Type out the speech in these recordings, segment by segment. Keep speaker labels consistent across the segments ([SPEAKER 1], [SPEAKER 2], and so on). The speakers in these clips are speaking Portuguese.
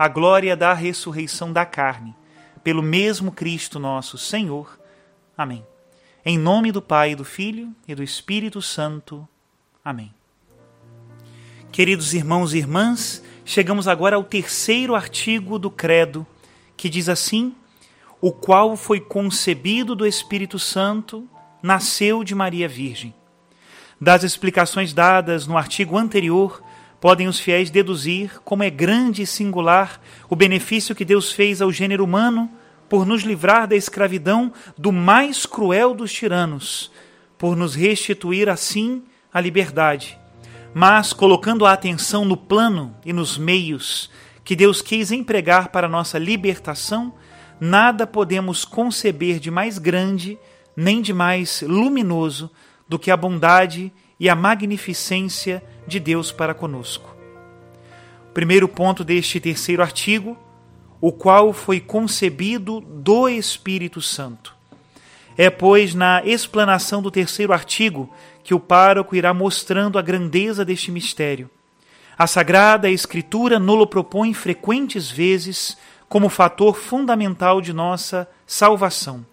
[SPEAKER 1] a glória da ressurreição da carne, pelo mesmo Cristo nosso Senhor. Amém. Em nome do Pai, do Filho e do Espírito Santo. Amém. Queridos irmãos e irmãs, chegamos agora ao terceiro artigo do Credo, que diz assim: O qual foi concebido do Espírito Santo, nasceu de Maria Virgem. Das explicações dadas no artigo anterior, podem os fiéis deduzir como é grande e singular o benefício que Deus fez ao gênero humano por nos livrar da escravidão do mais cruel dos tiranos, por nos restituir assim a liberdade. Mas, colocando a atenção no plano e nos meios que Deus quis empregar para nossa libertação, nada podemos conceber de mais grande nem de mais luminoso do que a bondade e a magnificência de Deus para conosco. Primeiro ponto deste terceiro artigo, o qual foi concebido do Espírito Santo. É, pois, na explanação do terceiro artigo que o pároco irá mostrando a grandeza deste mistério. A Sagrada Escritura nulo propõe frequentes vezes como fator fundamental de nossa salvação.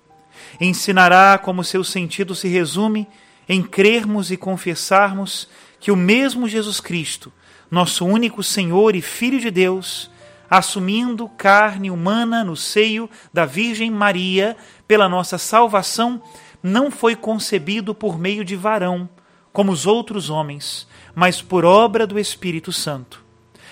[SPEAKER 1] Ensinará como seu sentido se resume em crermos e confessarmos que o mesmo Jesus Cristo, nosso único Senhor e Filho de Deus, assumindo carne humana no seio da Virgem Maria pela nossa salvação, não foi concebido por meio de varão, como os outros homens, mas por obra do Espírito Santo.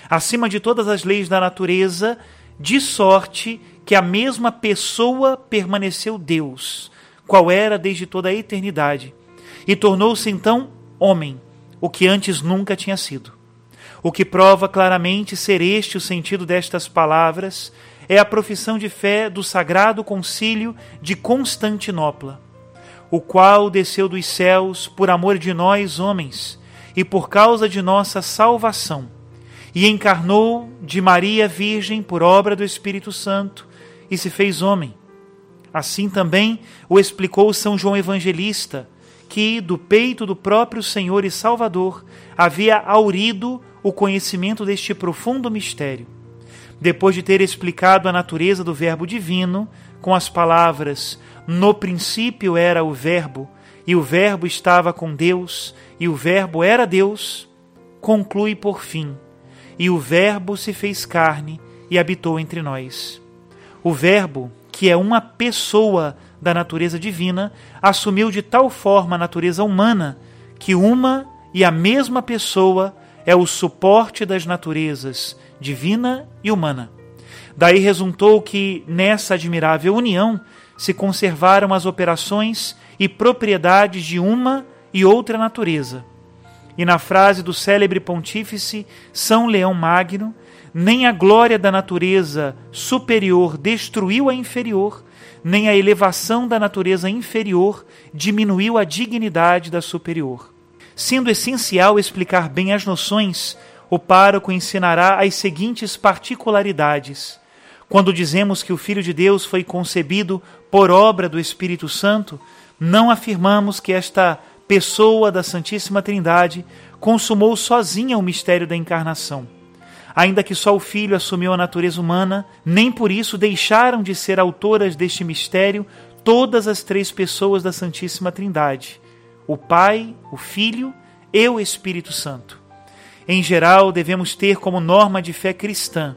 [SPEAKER 1] Acima de todas as leis da natureza, de sorte que a mesma pessoa permaneceu Deus, qual era desde toda a eternidade e tornou-se então homem, o que antes nunca tinha sido. O que prova claramente ser este o sentido destas palavras é a profissão de fé do Sagrado Concílio de Constantinopla, o qual desceu dos céus por amor de nós, homens, e por causa de nossa salvação, e encarnou de Maria Virgem por obra do Espírito Santo e se fez homem. Assim também o explicou São João Evangelista que do peito do próprio Senhor e Salvador havia aurido o conhecimento deste profundo mistério. Depois de ter explicado a natureza do Verbo divino com as palavras: No princípio era o Verbo, e o Verbo estava com Deus, e o Verbo era Deus, conclui por fim: E o Verbo se fez carne e habitou entre nós. O Verbo, que é uma pessoa da natureza divina, assumiu de tal forma a natureza humana que uma e a mesma pessoa é o suporte das naturezas divina e humana. Daí resultou que, nessa admirável união, se conservaram as operações e propriedades de uma e outra natureza. E na frase do célebre pontífice São Leão Magno, nem a glória da natureza superior destruiu a inferior, nem a elevação da natureza inferior diminuiu a dignidade da superior. Sendo essencial explicar bem as noções, o pároco ensinará as seguintes particularidades. Quando dizemos que o Filho de Deus foi concebido por obra do Espírito Santo, não afirmamos que esta pessoa da Santíssima Trindade consumou sozinha o mistério da encarnação. Ainda que só o Filho assumiu a natureza humana, nem por isso deixaram de ser autoras deste mistério todas as três pessoas da Santíssima Trindade: o Pai, o Filho e o Espírito Santo. Em geral, devemos ter como norma de fé cristã: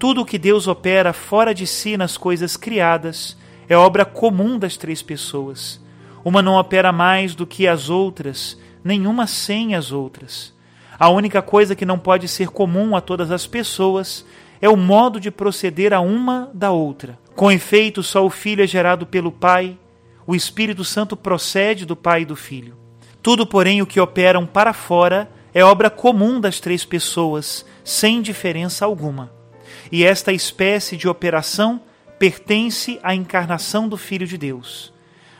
[SPEAKER 1] tudo o que Deus opera fora de si nas coisas criadas é obra comum das três pessoas. Uma não opera mais do que as outras, nenhuma sem as outras. A única coisa que não pode ser comum a todas as pessoas é o modo de proceder a uma da outra. Com efeito, só o Filho é gerado pelo Pai, o Espírito Santo procede do Pai e do Filho. Tudo, porém, o que operam para fora é obra comum das três pessoas, sem diferença alguma. E esta espécie de operação pertence à encarnação do Filho de Deus.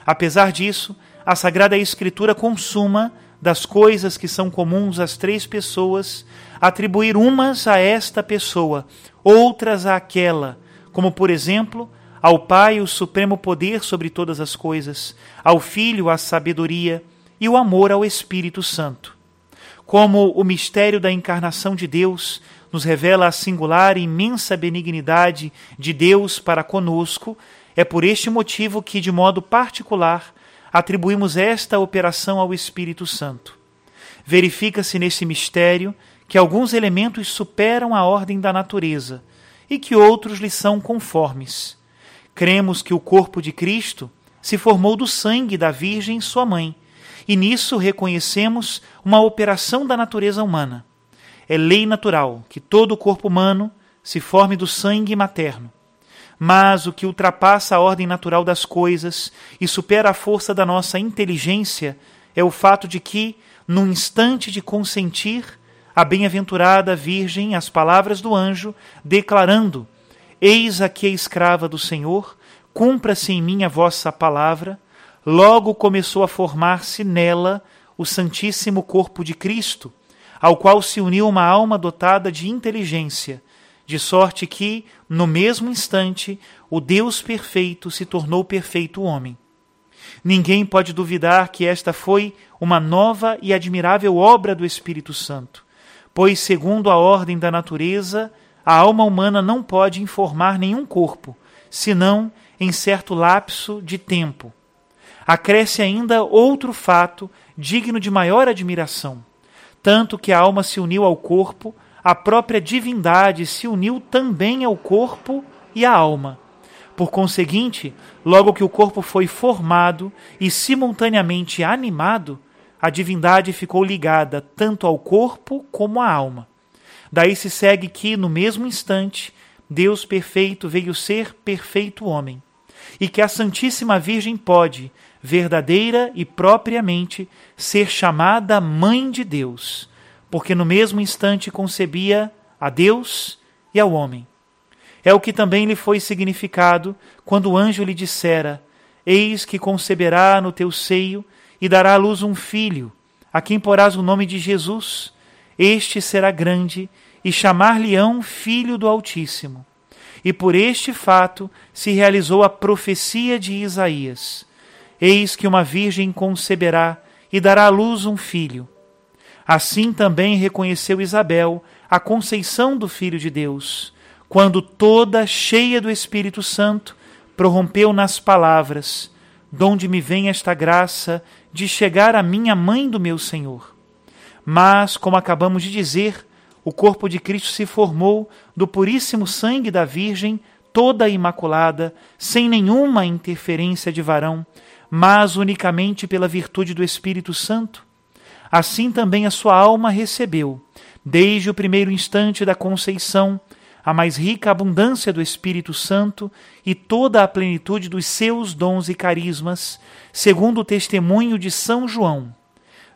[SPEAKER 1] Apesar disso, a Sagrada Escritura consuma das coisas que são comuns às três pessoas, atribuir umas a esta pessoa, outras àquela, como por exemplo, ao Pai o supremo poder sobre todas as coisas, ao Filho a sabedoria e o amor ao Espírito Santo. Como o mistério da encarnação de Deus nos revela a singular e imensa benignidade de Deus para conosco, é por este motivo que, de modo particular, atribuímos esta operação ao Espírito Santo. Verifica-se nesse mistério que alguns elementos superam a ordem da natureza e que outros lhe são conformes. Cremos que o corpo de Cristo se formou do sangue da Virgem, sua mãe, e nisso reconhecemos uma operação da natureza humana. É lei natural que todo o corpo humano se forme do sangue materno. Mas o que ultrapassa a ordem natural das coisas e supera a força da nossa inteligência é o fato de que, num instante de consentir, a bem-aventurada Virgem as palavras do anjo, declarando: Eis aqui a escrava do Senhor, cumpra-se em mim a vossa palavra, logo começou a formar-se nela o Santíssimo Corpo de Cristo, ao qual se uniu uma alma dotada de inteligência de sorte que, no mesmo instante, o Deus perfeito se tornou perfeito homem. Ninguém pode duvidar que esta foi uma nova e admirável obra do Espírito Santo, pois, segundo a ordem da natureza, a alma humana não pode informar nenhum corpo, senão em certo lapso de tempo. Acresce ainda outro fato digno de maior admiração, tanto que a alma se uniu ao corpo a própria divindade se uniu também ao corpo e à alma. Por conseguinte, logo que o corpo foi formado e simultaneamente animado, a divindade ficou ligada tanto ao corpo como à alma. Daí se segue que, no mesmo instante, Deus perfeito veio ser perfeito homem, e que a Santíssima Virgem pode, verdadeira e propriamente, ser chamada Mãe de Deus porque no mesmo instante concebia a Deus e ao homem. É o que também lhe foi significado quando o anjo lhe dissera: Eis que conceberá no teu seio e dará à luz um filho, a quem porás o nome de Jesus. Este será grande e chamar-lhe-ão Filho do Altíssimo. E por este fato se realizou a profecia de Isaías: Eis que uma virgem conceberá e dará à luz um filho Assim também reconheceu Isabel a conceição do Filho de Deus, quando toda cheia do Espírito Santo prorrompeu nas palavras: Donde me vem esta graça de chegar a minha mãe do meu Senhor? Mas, como acabamos de dizer, o corpo de Cristo se formou do puríssimo sangue da Virgem, toda imaculada, sem nenhuma interferência de varão, mas unicamente pela virtude do Espírito Santo assim também a sua alma recebeu, desde o primeiro instante da conceição, a mais rica abundância do Espírito Santo e toda a plenitude dos seus dons e carismas, segundo o testemunho de São João.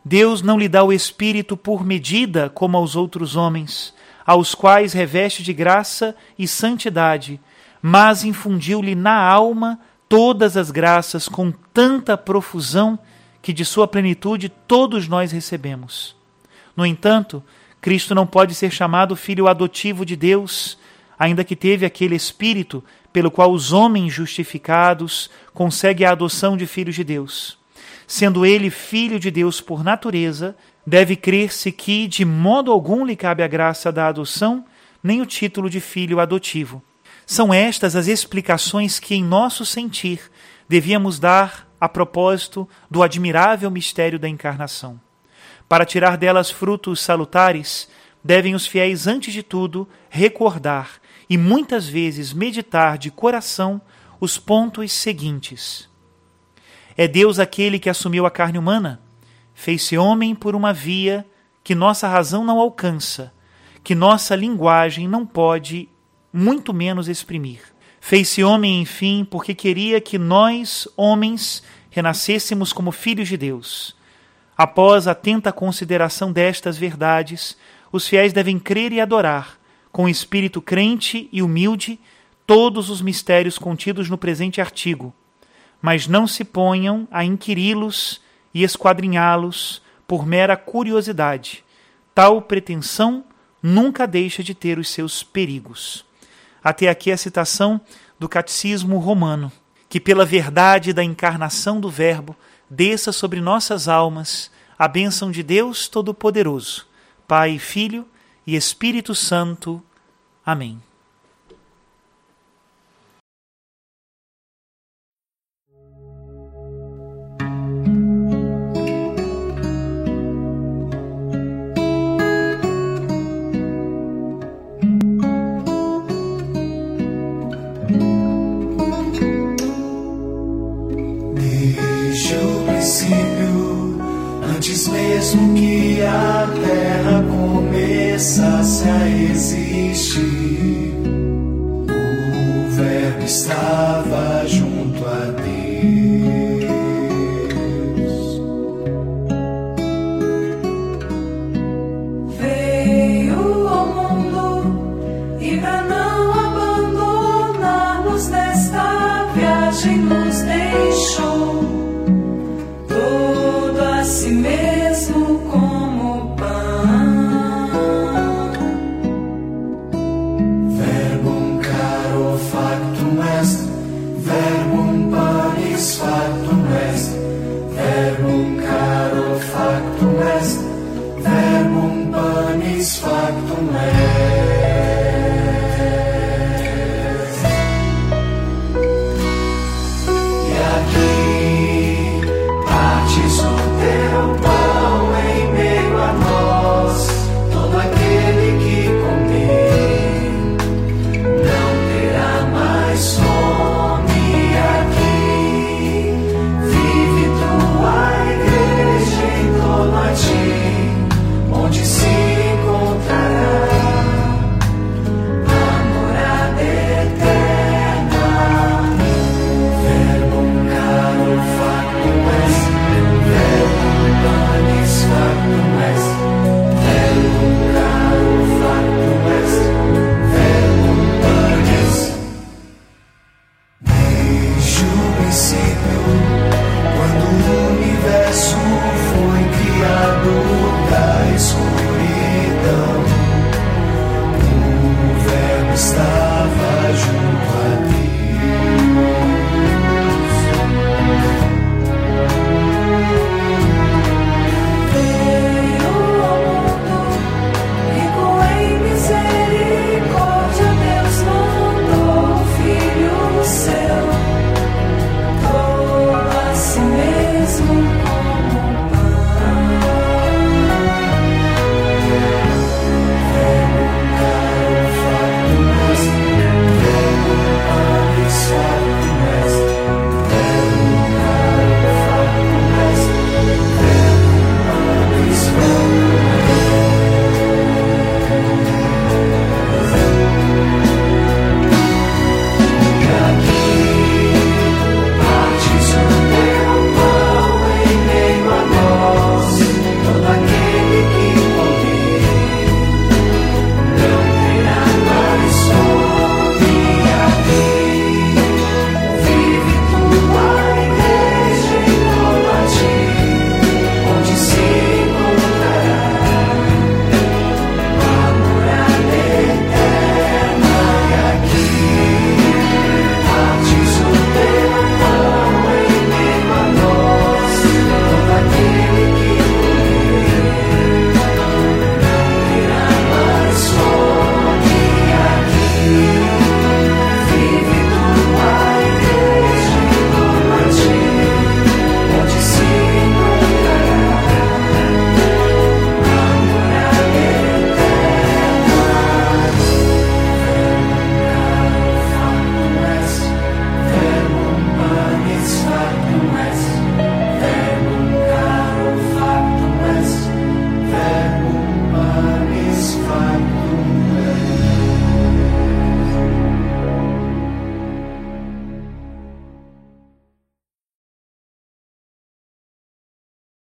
[SPEAKER 1] Deus não lhe dá o Espírito por medida como aos outros homens, aos quais reveste de graça e santidade, mas infundiu-lhe na alma todas as graças com tanta profusão que de sua plenitude todos nós recebemos. No entanto, Cristo não pode ser chamado filho adotivo de Deus, ainda que teve aquele Espírito pelo qual os homens justificados conseguem a adoção de filhos de Deus. Sendo ele filho de Deus por natureza, deve crer-se que de modo algum lhe cabe a graça da adoção, nem o título de filho adotivo. São estas as explicações que, em nosso sentir, devíamos dar a propósito do admirável mistério da encarnação. Para tirar delas frutos salutares, devem os fiéis, antes de tudo, recordar e muitas vezes meditar de coração os pontos seguintes. É Deus aquele que assumiu a carne humana, fez-se homem por uma via que nossa razão não alcança, que nossa linguagem não pode, muito menos, exprimir. Fez-se homem, enfim, porque queria que nós, homens, renascêssemos como filhos de Deus. Após atenta consideração destas verdades, os fiéis devem crer e adorar, com espírito crente e humilde, todos os mistérios contidos no presente artigo, mas não se ponham a inquiri-los e esquadrinhá-los por mera curiosidade. Tal pretensão nunca deixa de ter os seus perigos. Até aqui a citação do Catecismo Romano, que pela verdade da encarnação do Verbo desça sobre nossas almas a bênção de Deus Todo-Poderoso Pai, Filho e Espírito Santo. Amém.
[SPEAKER 2] A terra começasse a existir. O Verbo estava junto